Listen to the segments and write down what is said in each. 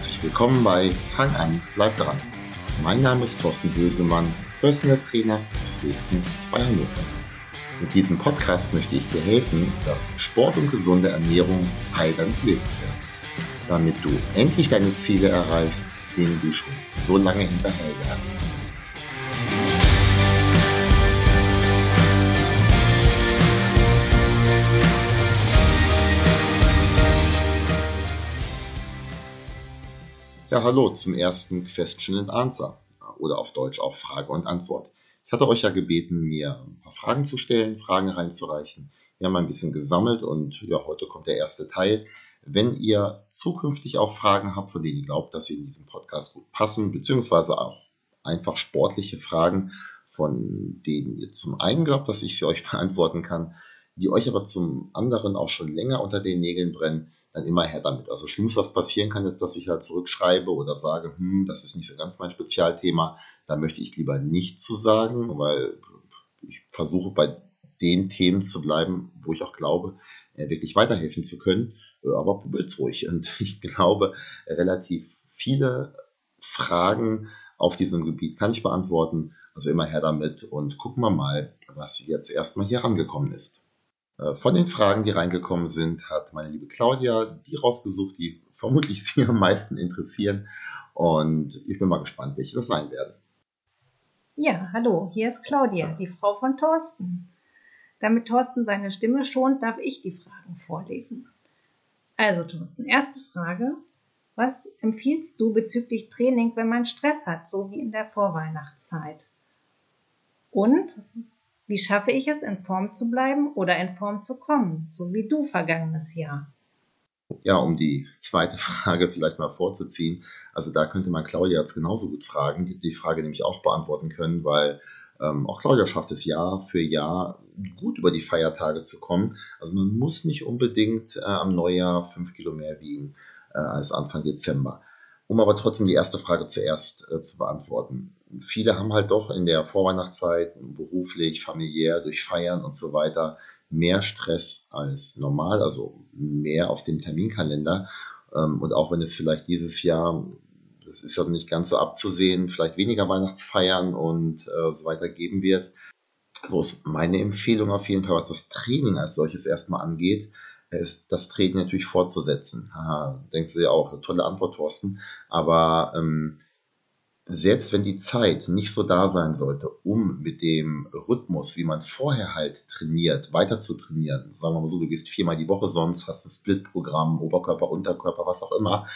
Herzlich willkommen bei Fang an, bleib dran. Mein Name ist Thorsten Bösemann, Personal Trainer aus Wetzen bei Hannover. Mit diesem Podcast möchte ich dir helfen, dass Sport und gesunde Ernährung Teil deines Lebens werden. Damit du endlich deine Ziele erreichst, denen du schon so lange hinterherjagst. Ja, hallo zum ersten Question and Answer oder auf Deutsch auch Frage und Antwort. Ich hatte euch ja gebeten, mir ein paar Fragen zu stellen, Fragen reinzureichen. Wir haben ein bisschen gesammelt und ja, heute kommt der erste Teil. Wenn ihr zukünftig auch Fragen habt, von denen ihr glaubt, dass sie in diesem Podcast gut passen, beziehungsweise auch einfach sportliche Fragen, von denen ihr zum einen glaubt, dass ich sie euch beantworten kann, die euch aber zum anderen auch schon länger unter den Nägeln brennen, dann immer her damit. Also schlimmst, was passieren kann, ist, dass ich halt zurückschreibe oder sage, hm, das ist nicht so ganz mein Spezialthema. Da möchte ich lieber nicht zu sagen, weil ich versuche bei den Themen zu bleiben, wo ich auch glaube, äh, wirklich weiterhelfen zu können. Äh, aber probiert's ruhig. Und ich glaube, relativ viele Fragen auf diesem Gebiet kann ich beantworten. Also immer her damit und gucken wir mal, was jetzt erstmal hier rangekommen ist. Äh, von den Fragen, die reingekommen sind, hat meine liebe Claudia die rausgesucht, die vermutlich Sie am meisten interessieren. Und ich bin mal gespannt, welche das sein werden. Ja, hallo, hier ist Claudia, die Frau von Thorsten. Damit Thorsten seine Stimme schont, darf ich die Fragen vorlesen. Also Thorsten, erste Frage. Was empfiehlst du bezüglich Training, wenn man Stress hat, so wie in der Vorweihnachtszeit? Und wie schaffe ich es, in Form zu bleiben oder in Form zu kommen, so wie du vergangenes Jahr? Ja, um die zweite Frage vielleicht mal vorzuziehen. Also da könnte man Claudia jetzt genauso gut fragen, die, Frage nämlich auch beantworten können, weil ähm, auch Claudia schafft es Jahr für Jahr gut über die Feiertage zu kommen. Also man muss nicht unbedingt äh, am Neujahr fünf Kilo mehr wiegen äh, als Anfang Dezember. Um aber trotzdem die erste Frage zuerst äh, zu beantworten. Viele haben halt doch in der Vorweihnachtszeit beruflich, familiär, durch Feiern und so weiter mehr Stress als normal, also mehr auf dem Terminkalender. Ähm, und auch wenn es vielleicht dieses Jahr, das ist ja nicht ganz so abzusehen, vielleicht weniger Weihnachtsfeiern und äh, so weiter geben wird. So ist meine Empfehlung auf jeden Fall, was das Training als solches erstmal angeht, ist das Training natürlich fortzusetzen. Haha, denkst du ja auch, tolle Antwort, Thorsten. Aber ähm, selbst wenn die Zeit nicht so da sein sollte, um mit dem Rhythmus, wie man vorher halt trainiert, weiter zu trainieren, sagen wir mal so, du gehst viermal die Woche sonst, hast ein Split-Programm, Oberkörper, Unterkörper, was auch immer.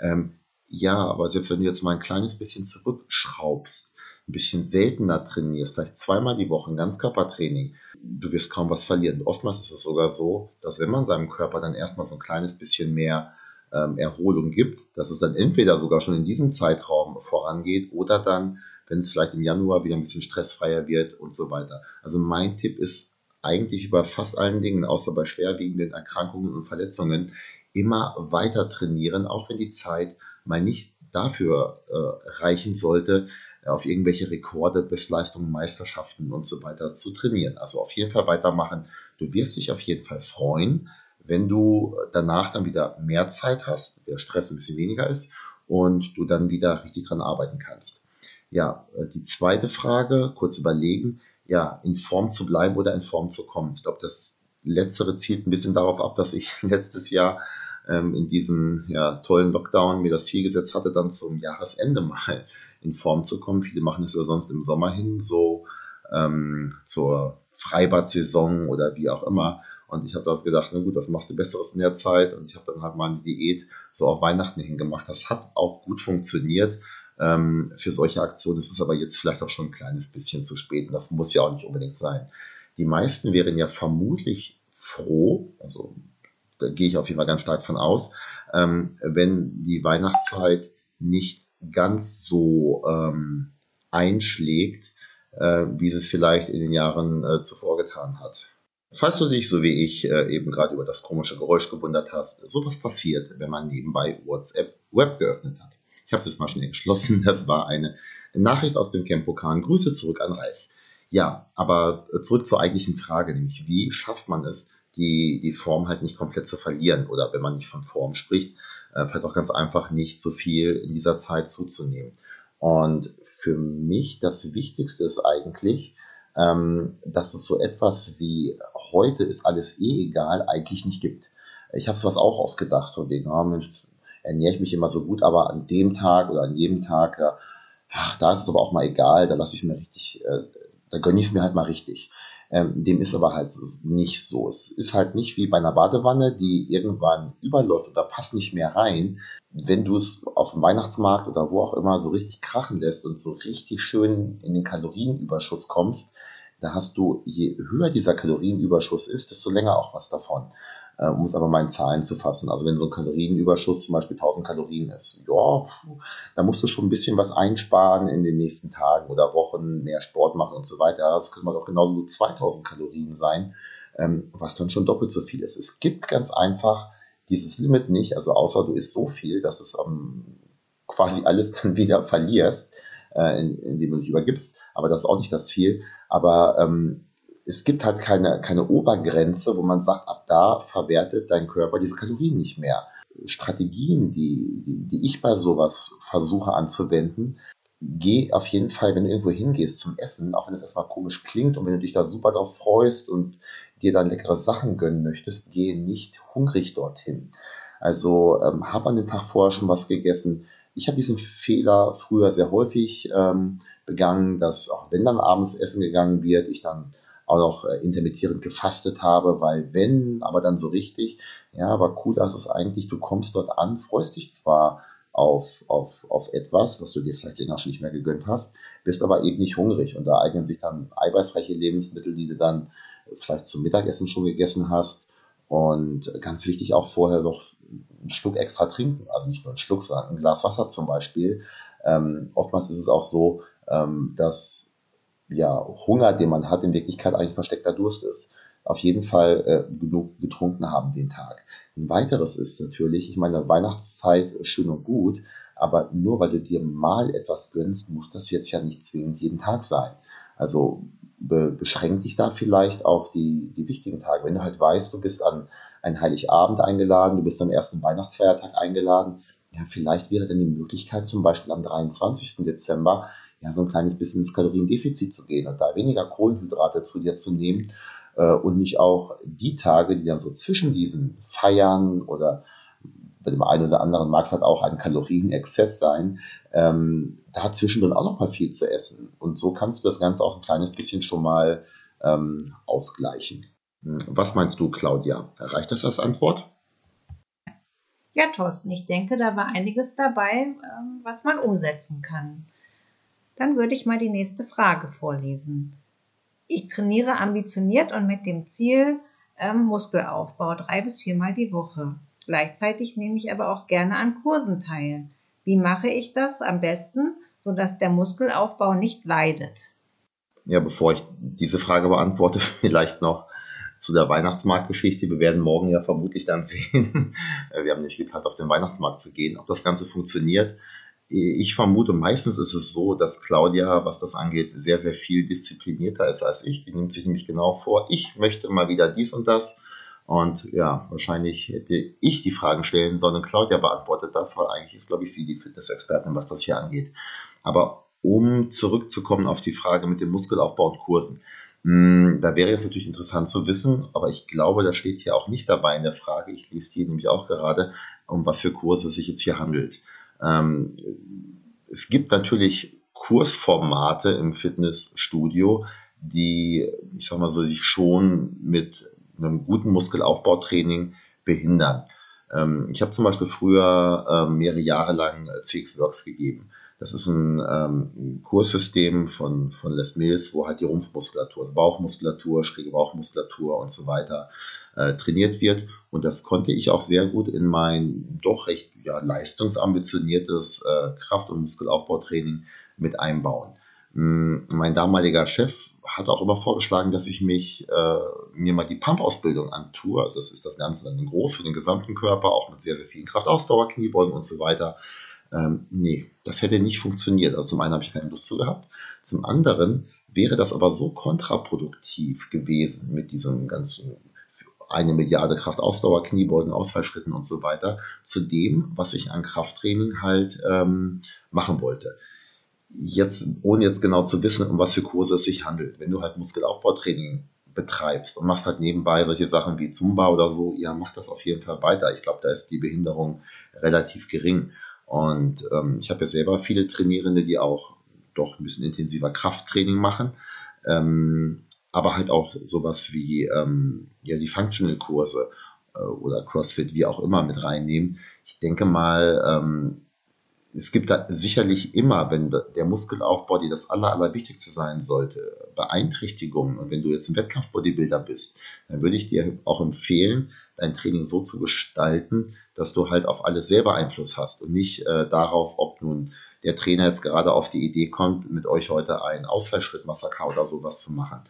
Ähm, ja, aber selbst wenn du jetzt mal ein kleines bisschen zurückschraubst, ein bisschen seltener trainierst, vielleicht zweimal die Woche ein Ganzkörpertraining, du wirst kaum was verlieren. Oftmals ist es sogar so, dass wenn man seinem Körper dann erstmal so ein kleines bisschen mehr ähm, Erholung gibt, dass es dann entweder sogar schon in diesem Zeitraum vorangeht oder dann, wenn es vielleicht im Januar wieder ein bisschen stressfreier wird und so weiter. Also mein Tipp ist eigentlich über fast allen Dingen, außer bei schwerwiegenden Erkrankungen und Verletzungen, immer weiter trainieren, auch wenn die Zeit mal nicht dafür äh, reichen sollte, auf irgendwelche Rekorde, Bestleistungen, Meisterschaften und so weiter zu trainieren. Also auf jeden Fall weitermachen. Du wirst dich auf jeden Fall freuen, wenn du danach dann wieder mehr Zeit hast, der Stress ein bisschen weniger ist und du dann wieder richtig dran arbeiten kannst. Ja, die zweite Frage, kurz überlegen, ja, in Form zu bleiben oder in Form zu kommen. Ich glaube, das letztere zielt ein bisschen darauf ab, dass ich letztes Jahr ähm, in diesem ja, tollen Lockdown mir das Ziel gesetzt hatte, dann zum Jahresende mal in Form zu kommen. Viele machen es ja sonst im Sommer hin, so ähm, zur Freibad-Saison oder wie auch immer. Und ich habe da gedacht, na gut, was machst du Besseres in der Zeit? Und ich habe dann halt mal eine Diät so auf Weihnachten hingemacht. Das hat auch gut funktioniert. Ähm, für solche Aktionen ist es aber jetzt vielleicht auch schon ein kleines bisschen zu spät. Und das muss ja auch nicht unbedingt sein. Die meisten wären ja vermutlich froh, also da gehe ich auf jeden Fall ganz stark von aus, ähm, wenn die Weihnachtszeit nicht ganz so ähm, einschlägt, äh, wie es vielleicht in den Jahren äh, zuvor getan hat. Falls du dich, so wie ich, äh, eben gerade über das komische Geräusch gewundert hast, sowas passiert, wenn man nebenbei WhatsApp Web geöffnet hat. Ich habe es jetzt mal schnell geschlossen. Das war eine Nachricht aus dem Campokan. Grüße zurück an Ralf. Ja, aber zurück zur eigentlichen Frage, nämlich wie schafft man es, die, die Form halt nicht komplett zu verlieren oder wenn man nicht von Form spricht, äh, vielleicht auch ganz einfach nicht so viel in dieser Zeit zuzunehmen. Und für mich das Wichtigste ist eigentlich, ähm, dass es so etwas wie heute ist alles eh egal eigentlich nicht gibt. Ich habe sowas auch oft gedacht, von wegen, oh Mensch, ernähre ich mich immer so gut, aber an dem Tag oder an jedem Tag, ja, ach, da ist es aber auch mal egal, da lasse ich es mir richtig, äh, da gönne ich es mir halt mal richtig. Ähm, dem ist aber halt nicht so. Es ist halt nicht wie bei einer Badewanne, die irgendwann überläuft oder passt nicht mehr rein. Wenn du es auf dem Weihnachtsmarkt oder wo auch immer so richtig krachen lässt und so richtig schön in den Kalorienüberschuss kommst, da hast du, je höher dieser Kalorienüberschuss ist, desto länger auch was davon äh, um es aber mal in Zahlen zu fassen. Also wenn so ein Kalorienüberschuss zum Beispiel 1000 Kalorien ist, ja, da musst du schon ein bisschen was einsparen in den nächsten Tagen oder Wochen, mehr Sport machen und so weiter. Das können doch genauso gut 2000 Kalorien sein, ähm, was dann schon doppelt so viel ist. Es gibt ganz einfach dieses Limit nicht, also außer du isst so viel, dass es ähm, quasi alles dann wieder verlierst, äh, indem du dich übergibst. Aber das ist auch nicht das Ziel. Aber ähm, es gibt halt keine, keine Obergrenze, wo man sagt, ab da verwertet dein Körper diese Kalorien nicht mehr. Strategien, die, die, die ich bei sowas versuche anzuwenden, geh auf jeden Fall, wenn du irgendwo hingehst zum Essen, auch wenn es erstmal komisch klingt und wenn du dich da super drauf freust und dir dann leckere Sachen gönnen möchtest, geh nicht hungrig dorthin. Also ähm, hab an dem Tag vorher schon was gegessen. Ich habe diesen Fehler früher sehr häufig ähm, begangen, dass auch wenn dann abends essen gegangen wird, ich dann auch noch äh, intermittierend gefastet habe, weil wenn, aber dann so richtig, ja, aber cool, dass es eigentlich, du kommst dort an, freust dich zwar auf, auf, auf etwas, was du dir vielleicht länger nicht mehr gegönnt hast, bist aber eben nicht hungrig und da eignen sich dann eiweißreiche Lebensmittel, die du dann vielleicht zum Mittagessen schon gegessen hast und ganz wichtig auch vorher noch einen Schluck extra trinken, also nicht nur einen Schluck, sondern ein Glas Wasser zum Beispiel. Ähm, oftmals ist es auch so, ähm, dass ja, Hunger, den man hat, in Wirklichkeit eigentlich versteckter Durst ist. Auf jeden Fall äh, genug getrunken haben den Tag. Ein weiteres ist natürlich, ich meine, Weihnachtszeit schön und gut, aber nur weil du dir mal etwas gönnst, muss das jetzt ja nicht zwingend jeden Tag sein. Also be beschränk dich da vielleicht auf die, die wichtigen Tage. Wenn du halt weißt, du bist an einen Heiligabend eingeladen, du bist am ersten Weihnachtsfeiertag eingeladen, ja, vielleicht wäre dann die Möglichkeit zum Beispiel am 23. Dezember ja, so ein kleines bisschen ins Kaloriendefizit zu gehen und da weniger Kohlenhydrate zu dir zu nehmen äh, und nicht auch die Tage, die dann so zwischen diesen Feiern oder bei dem einen oder anderen mag es halt auch ein Kalorienexzess sein, ähm, da zwischendrin auch noch mal viel zu essen. Und so kannst du das Ganze auch ein kleines bisschen schon mal ähm, ausgleichen. Hm, was meinst du, Claudia? Reicht das als Antwort? Ja, Thorsten, ich denke, da war einiges dabei, ähm, was man umsetzen kann. Dann würde ich mal die nächste Frage vorlesen. Ich trainiere ambitioniert und mit dem Ziel ähm, Muskelaufbau drei bis viermal die Woche. Gleichzeitig nehme ich aber auch gerne an Kursen teil. Wie mache ich das am besten, sodass der Muskelaufbau nicht leidet? Ja, bevor ich diese Frage beantworte, vielleicht noch zu der Weihnachtsmarktgeschichte. Wir werden morgen ja vermutlich dann sehen. Wir haben nicht geplant, auf den Weihnachtsmarkt zu gehen. Ob das Ganze funktioniert, ich vermute, meistens ist es so, dass Claudia, was das angeht, sehr, sehr viel disziplinierter ist als ich. Die nimmt sich nämlich genau vor, ich möchte mal wieder dies und das. Und ja, wahrscheinlich hätte ich die Fragen stellen sollen und Claudia beantwortet das, weil eigentlich ist, glaube ich, sie die Fitness-Expertin, was das hier angeht. Aber um zurückzukommen auf die Frage mit dem Muskelaufbau und Kursen. Hm, da wäre es natürlich interessant zu wissen, aber ich glaube, das steht hier auch nicht dabei in der Frage. Ich lese hier nämlich auch gerade, um was für Kurse es sich jetzt hier handelt. Ähm, es gibt natürlich Kursformate im Fitnessstudio, die, ich sag mal so, sich schon mit einem guten Muskelaufbautraining behindern. Ähm, ich habe zum Beispiel früher ähm, mehrere Jahre lang CX Works gegeben. Das ist ein, ähm, Kurssystem von, von Les Mills, wo halt die Rumpfmuskulatur, also Bauchmuskulatur, schräge Bauchmuskulatur und so weiter äh, trainiert wird. Und das konnte ich auch sehr gut in mein doch recht ja, leistungsambitioniertes äh, Kraft- und Muskelaufbautraining mit einbauen. Mm, mein damaliger Chef hat auch immer vorgeschlagen, dass ich mich äh, mir mal die Pump-Ausbildung antue. Also es ist das Ganze dann groß für den gesamten Körper, auch mit sehr, sehr vielen Kraftausdauer, Kniebeugen und so weiter. Ähm, nee, das hätte nicht funktioniert. Also zum einen habe ich keine Lust zu gehabt. Zum anderen wäre das aber so kontraproduktiv gewesen mit diesem ganzen eine Milliarde Kraftausdauer, Kniebeugen, Ausfallschritten und so weiter, zu dem, was ich an Krafttraining halt ähm, machen wollte. Jetzt, ohne jetzt genau zu wissen, um was für Kurse es sich handelt. Wenn du halt Muskelaufbautraining betreibst und machst halt nebenbei solche Sachen wie Zumba oder so, ja, mach das auf jeden Fall weiter. Ich glaube, da ist die Behinderung relativ gering. Und ähm, ich habe ja selber viele Trainierende, die auch doch ein bisschen intensiver Krafttraining machen. Ähm, aber halt auch sowas wie ähm, ja, die Functional-Kurse äh, oder CrossFit, wie auch immer, mit reinnehmen. Ich denke mal, ähm, es gibt da sicherlich immer, wenn der Muskelaufbau dir das aller, allerwichtigste sein sollte, Beeinträchtigungen. Und wenn du jetzt ein Wettkampf-Bodybuilder bist, dann würde ich dir auch empfehlen, dein Training so zu gestalten, dass du halt auf alles selber Einfluss hast und nicht äh, darauf, ob nun der Trainer jetzt gerade auf die Idee kommt, mit euch heute ein Ausfallschrittmassaker oder sowas zu machen.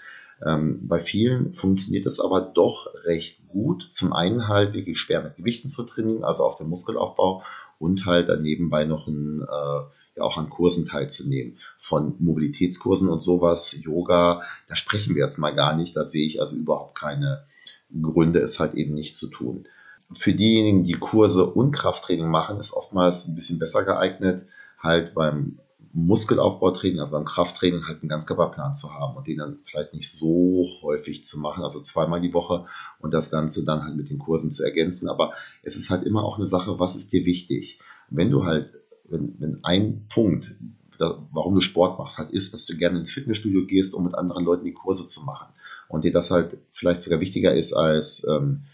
Ähm, bei vielen funktioniert es aber doch recht gut. Zum einen halt wirklich schwer mit Gewichten zu trainieren, also auf den Muskelaufbau und halt dann nebenbei noch ein, äh, ja auch an Kursen teilzunehmen. Von Mobilitätskursen und sowas, Yoga, da sprechen wir jetzt mal gar nicht. Da sehe ich also überhaupt keine Gründe, es halt eben nicht zu tun. Für diejenigen, die Kurse und Krafttraining machen, ist oftmals ein bisschen besser geeignet, halt beim Muskelaufbautraining, also beim Krafttraining, halt einen Ganzkörperplan zu haben und den dann vielleicht nicht so häufig zu machen, also zweimal die Woche und das Ganze dann halt mit den Kursen zu ergänzen. Aber es ist halt immer auch eine Sache, was ist dir wichtig? Wenn du halt, wenn, wenn ein Punkt, warum du Sport machst, halt ist, dass du gerne ins Fitnessstudio gehst, um mit anderen Leuten die Kurse zu machen und dir das halt vielleicht sogar wichtiger ist als ähm,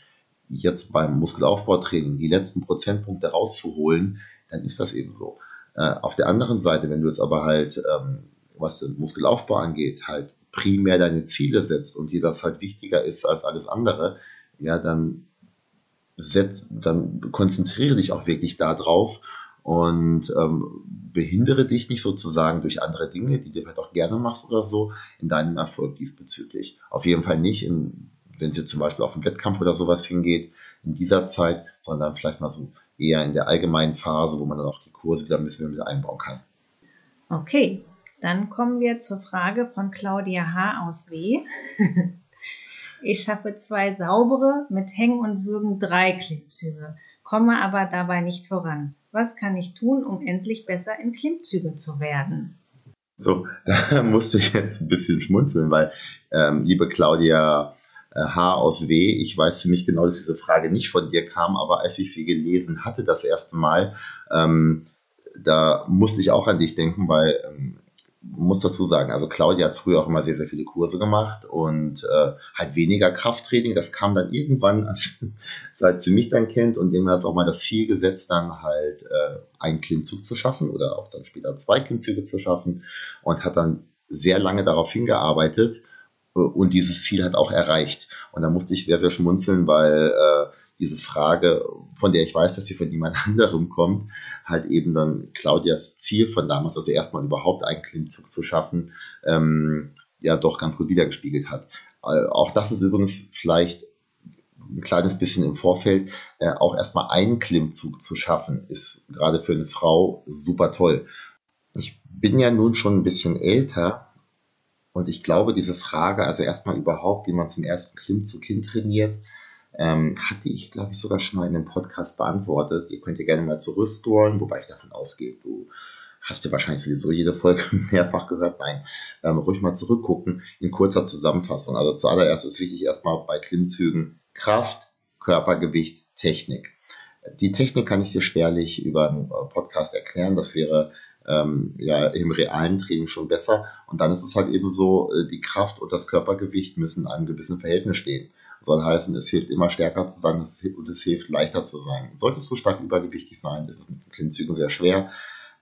jetzt beim Muskelaufbautraining die letzten Prozentpunkte rauszuholen, dann ist das eben so. Äh, auf der anderen Seite, wenn du jetzt aber halt, ähm, was den Muskelaufbau angeht, halt primär deine Ziele setzt und dir das halt wichtiger ist als alles andere, ja, dann setz, dann konzentriere dich auch wirklich darauf und ähm, behindere dich nicht sozusagen durch andere Dinge, die du vielleicht auch gerne machst oder so, in deinem Erfolg diesbezüglich. Auf jeden Fall nicht, in, wenn ihr zum Beispiel auf einen Wettkampf oder sowas hingeht, in dieser Zeit, sondern vielleicht mal so eher in der allgemeinen Phase, wo man dann auch die Kurse wieder ein bisschen wieder einbauen kann. Okay, dann kommen wir zur Frage von Claudia H. aus W. ich schaffe zwei saubere, mit Hängen und Würgen drei Klimmzüge, komme aber dabei nicht voran. Was kann ich tun, um endlich besser in Klimmzüge zu werden? So, da musste ich jetzt ein bisschen schmunzeln, weil, ähm, liebe Claudia H aus W. Ich weiß ziemlich genau, dass diese Frage nicht von dir kam, aber als ich sie gelesen hatte das erste Mal, ähm, da musste ich auch an dich denken, weil ähm, muss dazu sagen, also Claudia hat früher auch immer sehr, sehr viele Kurse gemacht und äh, halt weniger Krafttraining. Das kam dann irgendwann, als, seit sie mich dann kennt und dem hat es auch mal das Ziel gesetzt, dann halt äh, einen Klimmzug zu schaffen oder auch dann später zwei Klimmzüge zu schaffen und hat dann sehr lange darauf hingearbeitet äh, und dieses Ziel hat auch erreicht. Und da musste ich sehr, sehr schmunzeln, weil äh, diese Frage, von der ich weiß, dass sie von jemand anderem kommt, halt eben dann Claudias Ziel von damals, also erstmal überhaupt einen Klimmzug zu schaffen, ähm, ja doch ganz gut wiedergespiegelt hat. Äh, auch das ist übrigens vielleicht ein kleines bisschen im Vorfeld, äh, auch erstmal einen Klimmzug zu schaffen, ist gerade für eine Frau super toll. Ich bin ja nun schon ein bisschen älter und ich glaube, diese Frage, also erstmal überhaupt, wie man zum ersten Klimmzug hin trainiert, ähm, hatte ich, glaube ich, sogar schon mal in einem Podcast beantwortet. Ihr könnt ja gerne mal zurückscrollen, wobei ich davon ausgehe, du hast ja wahrscheinlich sowieso jede Folge mehrfach gehört. Nein, ähm, ruhig mal zurückgucken in kurzer Zusammenfassung. Also zuallererst ist wichtig erstmal bei Klimmzügen Kraft, Körpergewicht, Technik. Die Technik kann ich dir schwerlich über einen Podcast erklären. Das wäre ähm, ja im realen Training schon besser. Und dann ist es halt eben so, äh, die Kraft und das Körpergewicht müssen in einem gewissen Verhältnis stehen. soll heißen, es hilft immer stärker zu sein und es hilft leichter zu sein. Solltest du stark übergewichtig sein, ist es mit Klimmzügen sehr schwer.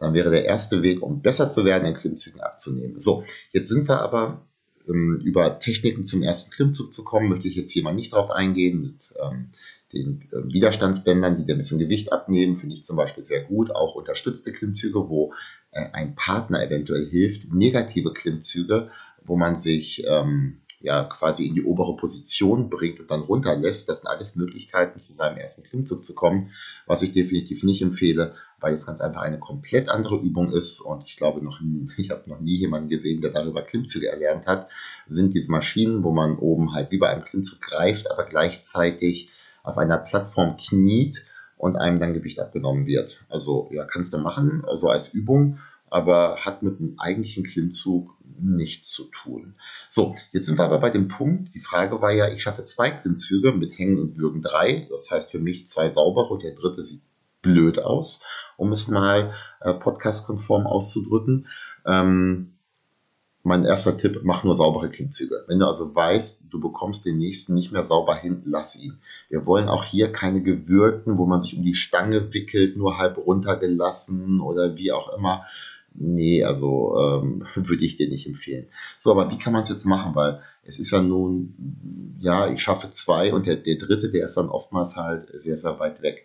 Dann wäre der erste Weg, um besser zu werden, in Klimmzügen abzunehmen. So, jetzt sind wir aber ähm, über Techniken zum ersten Klimmzug zu kommen, möchte ich jetzt hier mal nicht drauf eingehen. Mit, ähm, den äh, Widerstandsbändern, die dir ein bisschen Gewicht abnehmen, finde ich zum Beispiel sehr gut. Auch unterstützte Klimmzüge, wo ein Partner eventuell hilft. Negative Klimmzüge, wo man sich ähm, ja quasi in die obere Position bringt und dann runterlässt. Das sind alles Möglichkeiten, zu seinem ersten Klimmzug zu kommen, was ich definitiv nicht empfehle, weil es ganz einfach eine komplett andere Übung ist und ich glaube noch, ich habe noch nie jemanden gesehen, der darüber Klimmzüge erlernt hat, sind diese Maschinen, wo man oben halt bei einem Klimmzug greift, aber gleichzeitig auf einer Plattform kniet und einem dann Gewicht abgenommen wird. Also ja, kannst du machen, also als Übung, aber hat mit dem eigentlichen Klimmzug nichts zu tun. So, jetzt sind wir aber bei dem Punkt, die Frage war ja, ich schaffe zwei Klimmzüge mit Hängen und Würgen drei. Das heißt für mich zwei saubere und der dritte sieht blöd aus, um es mal äh, podcast-konform auszudrücken. Ähm, mein erster Tipp, mach nur saubere Klimmzüge. Wenn du also weißt, du bekommst den nächsten nicht mehr sauber hin, lass ihn. Wir wollen auch hier keine gewürgten, wo man sich um die Stange wickelt, nur halb runtergelassen oder wie auch immer. Nee, also ähm, würde ich dir nicht empfehlen. So, aber wie kann man es jetzt machen? Weil es ist ja nun, ja, ich schaffe zwei und der, der dritte, der ist dann oftmals halt sehr, sehr weit weg.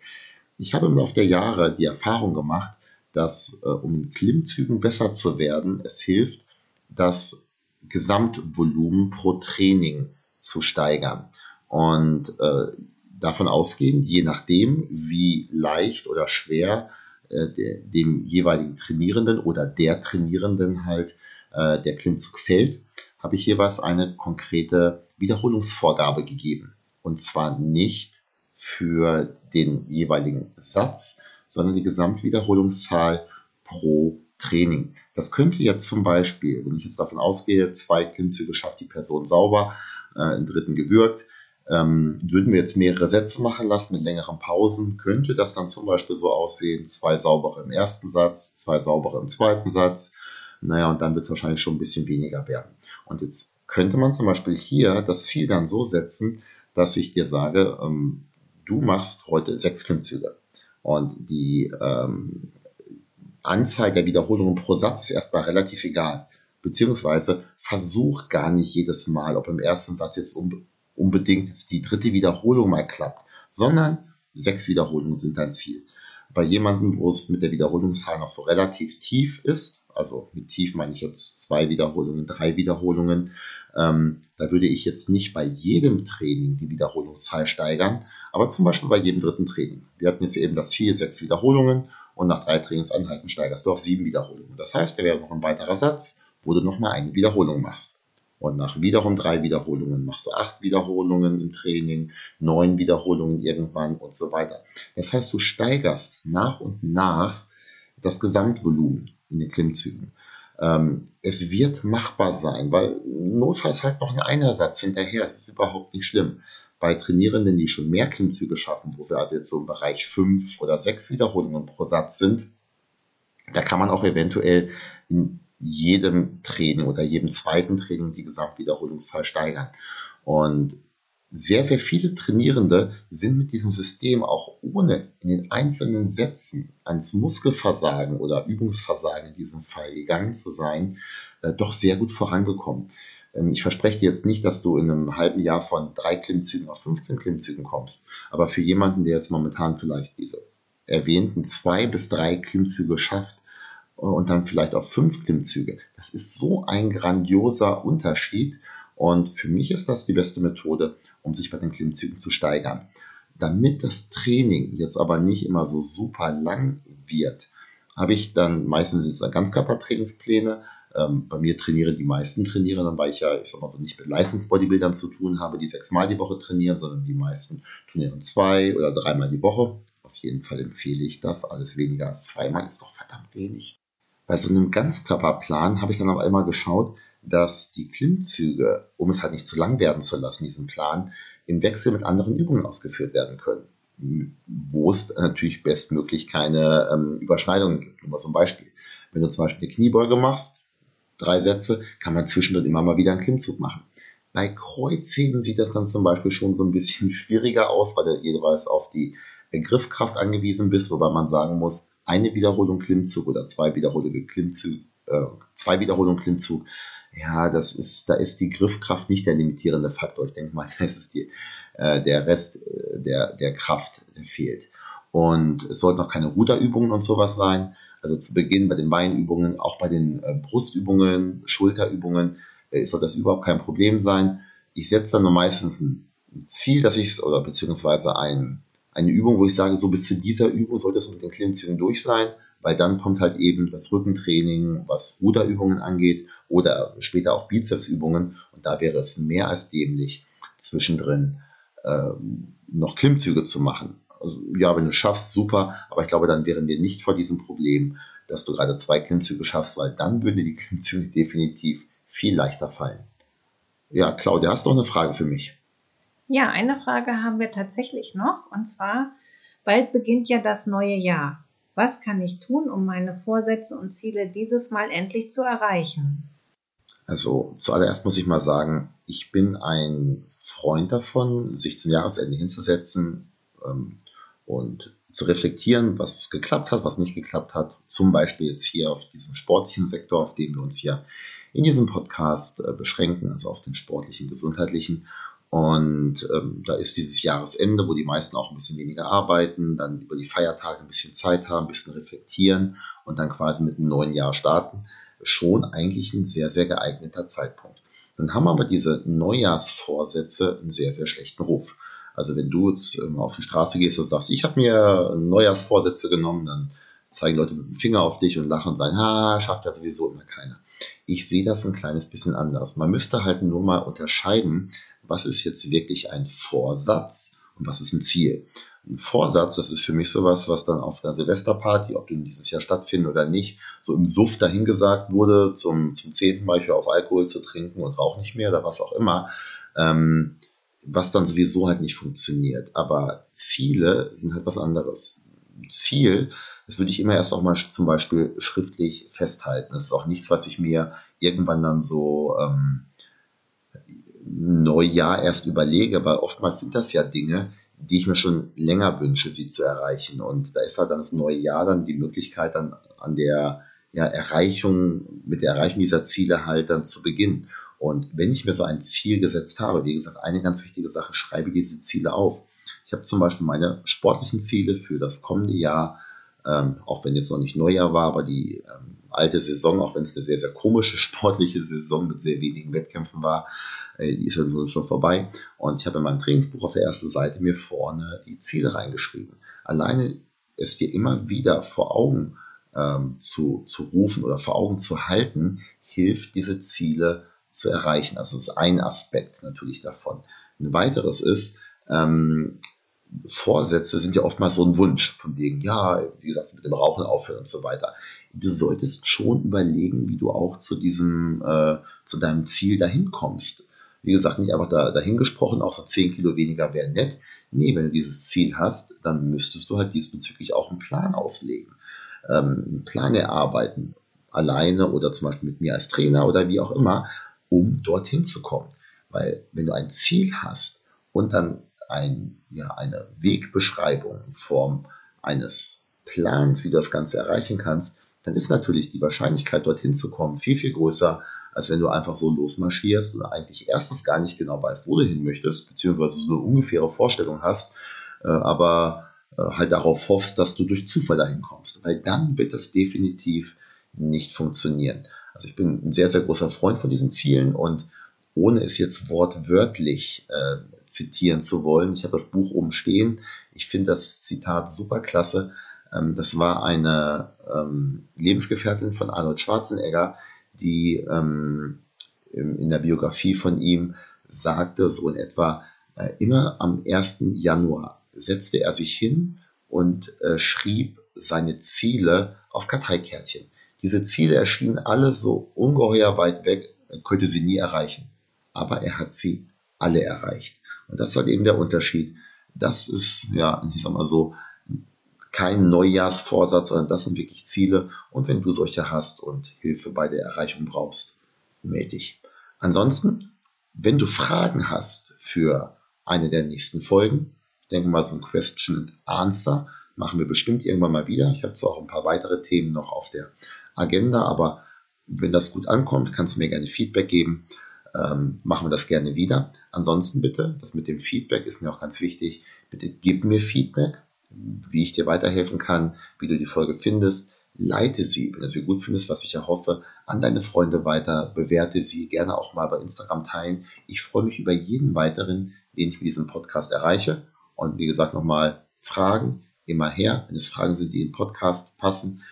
Ich habe im Laufe der Jahre die Erfahrung gemacht, dass äh, um in Klimmzügen besser zu werden, es hilft, das Gesamtvolumen pro Training zu steigern. Und äh, davon ausgehend, je nachdem, wie leicht oder schwer äh, de, dem jeweiligen Trainierenden oder der Trainierenden halt äh, der Klimmzug fällt, habe ich jeweils eine konkrete Wiederholungsvorgabe gegeben. Und zwar nicht für den jeweiligen Satz, sondern die Gesamtwiederholungszahl pro Training. Das könnte jetzt zum Beispiel, wenn ich jetzt davon ausgehe, zwei Klimmzüge schafft die Person sauber, äh, einen dritten gewürgt, ähm, würden wir jetzt mehrere Sätze machen lassen mit längeren Pausen, könnte das dann zum Beispiel so aussehen, zwei saubere im ersten Satz, zwei saubere im zweiten Satz, naja, und dann wird es wahrscheinlich schon ein bisschen weniger werden. Und jetzt könnte man zum Beispiel hier das Ziel dann so setzen, dass ich dir sage, ähm, du machst heute sechs Klimmzüge. Und die ähm, Anzahl der Wiederholungen pro Satz ist erstmal relativ egal. Beziehungsweise versuch gar nicht jedes Mal, ob im ersten Satz jetzt unbedingt jetzt die dritte Wiederholung mal klappt, sondern sechs Wiederholungen sind dein Ziel. Bei jemandem, wo es mit der Wiederholungszahl noch so relativ tief ist, also mit tief meine ich jetzt zwei Wiederholungen, drei Wiederholungen, ähm, da würde ich jetzt nicht bei jedem Training die Wiederholungszahl steigern, aber zum Beispiel bei jedem dritten Training. Wir hatten jetzt eben das Ziel sechs Wiederholungen und nach drei Trainingseinheiten steigerst du auf sieben Wiederholungen. Das heißt, da wäre noch ein weiterer Satz, wo du nochmal eine Wiederholung machst. Und nach wiederum drei Wiederholungen machst du acht Wiederholungen im Training, neun Wiederholungen irgendwann und so weiter. Das heißt, du steigerst nach und nach das Gesamtvolumen in den Klimmzügen. Ähm, es wird machbar sein, weil notfalls halt noch ein Einersatz hinterher. Es ist überhaupt nicht schlimm bei Trainierenden, die schon mehr Klimmzüge schaffen, wo wir also jetzt so im Bereich fünf oder sechs Wiederholungen pro Satz sind, da kann man auch eventuell in jedem Training oder jedem zweiten Training die Gesamtwiederholungszahl steigern. Und sehr, sehr viele Trainierende sind mit diesem System auch ohne in den einzelnen Sätzen ans Muskelversagen oder Übungsversagen in diesem Fall gegangen zu sein, äh, doch sehr gut vorangekommen. Ähm, ich verspreche dir jetzt nicht, dass du in einem halben Jahr von drei Klimmzügen auf 15 Klimmzügen kommst. Aber für jemanden, der jetzt momentan vielleicht diese erwähnten zwei bis drei Klimmzüge schafft äh, und dann vielleicht auf fünf Klimmzüge, das ist so ein grandioser Unterschied. Und für mich ist das die beste Methode, um sich bei den Klimmzügen zu steigern. Damit das Training jetzt aber nicht immer so super lang wird, habe ich dann meistens jetzt Ganzkörpertrainingspläne, ähm, bei mir trainieren die meisten Trainierenden, weil ich ja, ich sag mal so, nicht mit Leistungsbodybuildern zu tun habe, die sechsmal die Woche trainieren, sondern die meisten trainieren zwei oder dreimal die Woche. Auf jeden Fall empfehle ich das. Alles weniger als zweimal ist doch verdammt wenig. Bei so einem Ganzkörperplan habe ich dann aber immer geschaut, dass die Klimmzüge, um es halt nicht zu lang werden zu lassen, diesen Plan, im Wechsel mit anderen Übungen ausgeführt werden können. Wo es natürlich bestmöglich keine ähm, Überschneidungen gibt. Nur mal ein Beispiel. Wenn du zum Beispiel eine Kniebeuge machst, drei Sätze, kann man zwischendurch immer mal wieder einen Klimmzug machen. Bei Kreuzheben sieht das dann zum Beispiel schon so ein bisschen schwieriger aus, weil du jeweils auf die Griffkraft angewiesen bist, wobei man sagen muss, eine Wiederholung Klimmzug oder zwei Wiederholungen Klimmzug, äh, zwei Wiederholungen Klimmzug, ja, das ist, da ist die Griffkraft nicht der limitierende Faktor. Ich denke mal, da ist die, äh, der Rest äh, der, der Kraft fehlt. Und es sollten auch keine Ruderübungen und sowas sein. Also zu Beginn bei den Beinübungen, auch bei den äh, Brustübungen, Schulterübungen äh, soll das überhaupt kein Problem sein. ich setze dann nur meistens ein Ziel, dass ich oder beziehungsweise ein, eine Übung, wo ich sage, so bis zu dieser Übung sollte es mit den Klimmzügen durch sein, weil dann kommt halt eben das Rückentraining, was Ruderübungen angeht oder später auch Bizepsübungen und da wäre es mehr als dämlich, zwischendrin äh, noch Klimmzüge zu machen. Also, ja, wenn du schaffst, super, aber ich glaube, dann wären wir nicht vor diesem Problem, dass du gerade zwei Klimmzüge schaffst, weil dann würden dir die Klimmzüge definitiv viel leichter fallen. Ja, Claudia, hast du noch eine Frage für mich? Ja, eine Frage haben wir tatsächlich noch, und zwar, bald beginnt ja das neue Jahr. Was kann ich tun, um meine Vorsätze und Ziele dieses Mal endlich zu erreichen? Also zuallererst muss ich mal sagen, ich bin ein Freund davon, sich zum Jahresende hinzusetzen ähm, und zu reflektieren, was geklappt hat, was nicht geklappt hat. Zum Beispiel jetzt hier auf diesem sportlichen Sektor, auf dem wir uns hier in diesem Podcast äh, beschränken, also auf den sportlichen, gesundheitlichen. Und ähm, da ist dieses Jahresende, wo die meisten auch ein bisschen weniger arbeiten, dann über die Feiertage ein bisschen Zeit haben, ein bisschen reflektieren und dann quasi mit einem neuen Jahr starten, schon eigentlich ein sehr, sehr geeigneter Zeitpunkt. Dann haben aber diese Neujahrsvorsätze einen sehr, sehr schlechten Ruf. Also wenn du jetzt ähm, auf die Straße gehst und sagst, ich habe mir Neujahrsvorsätze genommen, dann zeigen Leute mit dem Finger auf dich und lachen und sagen, ha, schafft ja sowieso immer keiner. Ich sehe das ein kleines bisschen anders. Man müsste halt nur mal unterscheiden, was ist jetzt wirklich ein Vorsatz und was ist ein Ziel. Ein Vorsatz, das ist für mich sowas, was dann auf der Silvesterparty, ob die dieses Jahr stattfinden oder nicht, so im Suff dahingesagt wurde, zum, zum zehnten Beispiel auf Alkohol zu trinken und rauch nicht mehr oder was auch immer, ähm, was dann sowieso halt nicht funktioniert. Aber Ziele sind halt was anderes. Ziel, das würde ich immer erst auch mal zum Beispiel schriftlich festhalten. Das ist auch nichts, was ich mir irgendwann dann so ähm, Neujahr erst überlege, weil oftmals sind das ja Dinge, die ich mir schon länger wünsche, sie zu erreichen. Und da ist halt dann das neue Jahr dann die Möglichkeit, dann an der ja, Erreichung, mit der Erreichung dieser Ziele halt dann zu beginnen. Und wenn ich mir so ein Ziel gesetzt habe, wie gesagt, eine ganz wichtige Sache, schreibe diese Ziele auf. Ich habe zum Beispiel meine sportlichen Ziele für das kommende Jahr, ähm, auch wenn jetzt noch nicht Neujahr war, aber die ähm, alte Saison, auch wenn es eine sehr, sehr komische sportliche Saison mit sehr wenigen Wettkämpfen war, äh, die ist ja schon vorbei. Und ich habe in meinem Trainingsbuch auf der ersten Seite mir vorne die Ziele reingeschrieben. Alleine es dir immer wieder vor Augen ähm, zu, zu rufen oder vor Augen zu halten, hilft diese Ziele zu erreichen. Also das ist ein Aspekt natürlich davon. Ein weiteres ist, ähm, Vorsätze sind ja oftmals so ein Wunsch, von wegen, ja, wie gesagt, mit dem Rauchen aufhören und so weiter. Du solltest schon überlegen, wie du auch zu diesem, äh, zu deinem Ziel dahin kommst. Wie gesagt, nicht einfach da, dahin gesprochen, auch so 10 Kilo weniger wäre nett. Nee, wenn du dieses Ziel hast, dann müsstest du halt diesbezüglich auch einen Plan auslegen, ähm, einen Plan erarbeiten, alleine oder zum Beispiel mit mir als Trainer oder wie auch immer, um dorthin zu kommen. Weil wenn du ein Ziel hast und dann ein, ja, eine Wegbeschreibung in Form eines Plans, wie du das Ganze erreichen kannst, dann ist natürlich die Wahrscheinlichkeit, dorthin zu kommen, viel, viel größer, als wenn du einfach so losmarschierst und eigentlich erstens gar nicht genau weißt, wo du hin möchtest, beziehungsweise so eine ungefähre Vorstellung hast, äh, aber äh, halt darauf hoffst, dass du durch Zufall dahin kommst. Weil dann wird das definitiv nicht funktionieren. Also ich bin ein sehr, sehr großer Freund von diesen Zielen und ohne es jetzt wortwörtlich äh, zitieren zu wollen, ich habe das Buch oben stehen. Ich finde das Zitat super klasse. Ähm, das war eine ähm, Lebensgefährtin von Arnold Schwarzenegger, die ähm, in der Biografie von ihm sagte, so in etwa, äh, immer am 1. Januar setzte er sich hin und äh, schrieb seine Ziele auf Karteikärtchen. Diese Ziele erschienen alle so ungeheuer weit weg, er könnte sie nie erreichen. Aber er hat sie alle erreicht. Und das ist halt eben der Unterschied. Das ist, ja, ich sag mal so, kein Neujahrsvorsatz, sondern das sind wirklich Ziele. Und wenn du solche hast und Hilfe bei der Erreichung brauchst, melde dich. Ansonsten, wenn du Fragen hast für eine der nächsten Folgen, denke mal so ein Question and Answer machen wir bestimmt irgendwann mal wieder. Ich habe zwar auch ein paar weitere Themen noch auf der Agenda, aber wenn das gut ankommt, kannst du mir gerne Feedback geben. Ähm, machen wir das gerne wieder. Ansonsten bitte, das mit dem Feedback ist mir auch ganz wichtig. Bitte gib mir Feedback wie ich dir weiterhelfen kann, wie du die Folge findest, leite sie, wenn du sie gut findest, was ich ja hoffe, an deine Freunde weiter, bewerte sie gerne auch mal bei Instagram teilen. Ich freue mich über jeden weiteren, den ich mit diesem Podcast erreiche. Und wie gesagt, nochmal Fragen immer her, wenn es Fragen sind, die in den Podcast passen.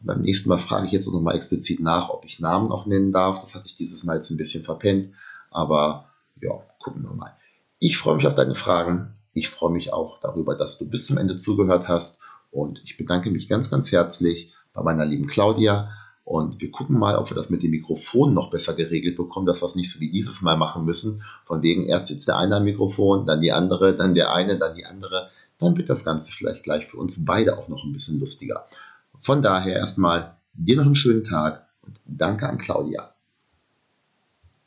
Beim nächsten Mal frage ich jetzt auch nochmal explizit nach, ob ich Namen auch nennen darf. Das hatte ich dieses Mal jetzt ein bisschen verpennt. Aber ja, gucken wir mal. Ich freue mich auf deine Fragen. Ich freue mich auch darüber, dass du bis zum Ende zugehört hast. Und ich bedanke mich ganz, ganz herzlich bei meiner lieben Claudia. Und wir gucken mal, ob wir das mit dem Mikrofon noch besser geregelt bekommen, dass wir es nicht so wie dieses Mal machen müssen. Von wegen erst sitzt der eine am Mikrofon, dann die andere, dann der eine, dann die andere. Dann wird das Ganze vielleicht gleich für uns beide auch noch ein bisschen lustiger. Von daher erstmal dir noch einen schönen Tag und danke an Claudia.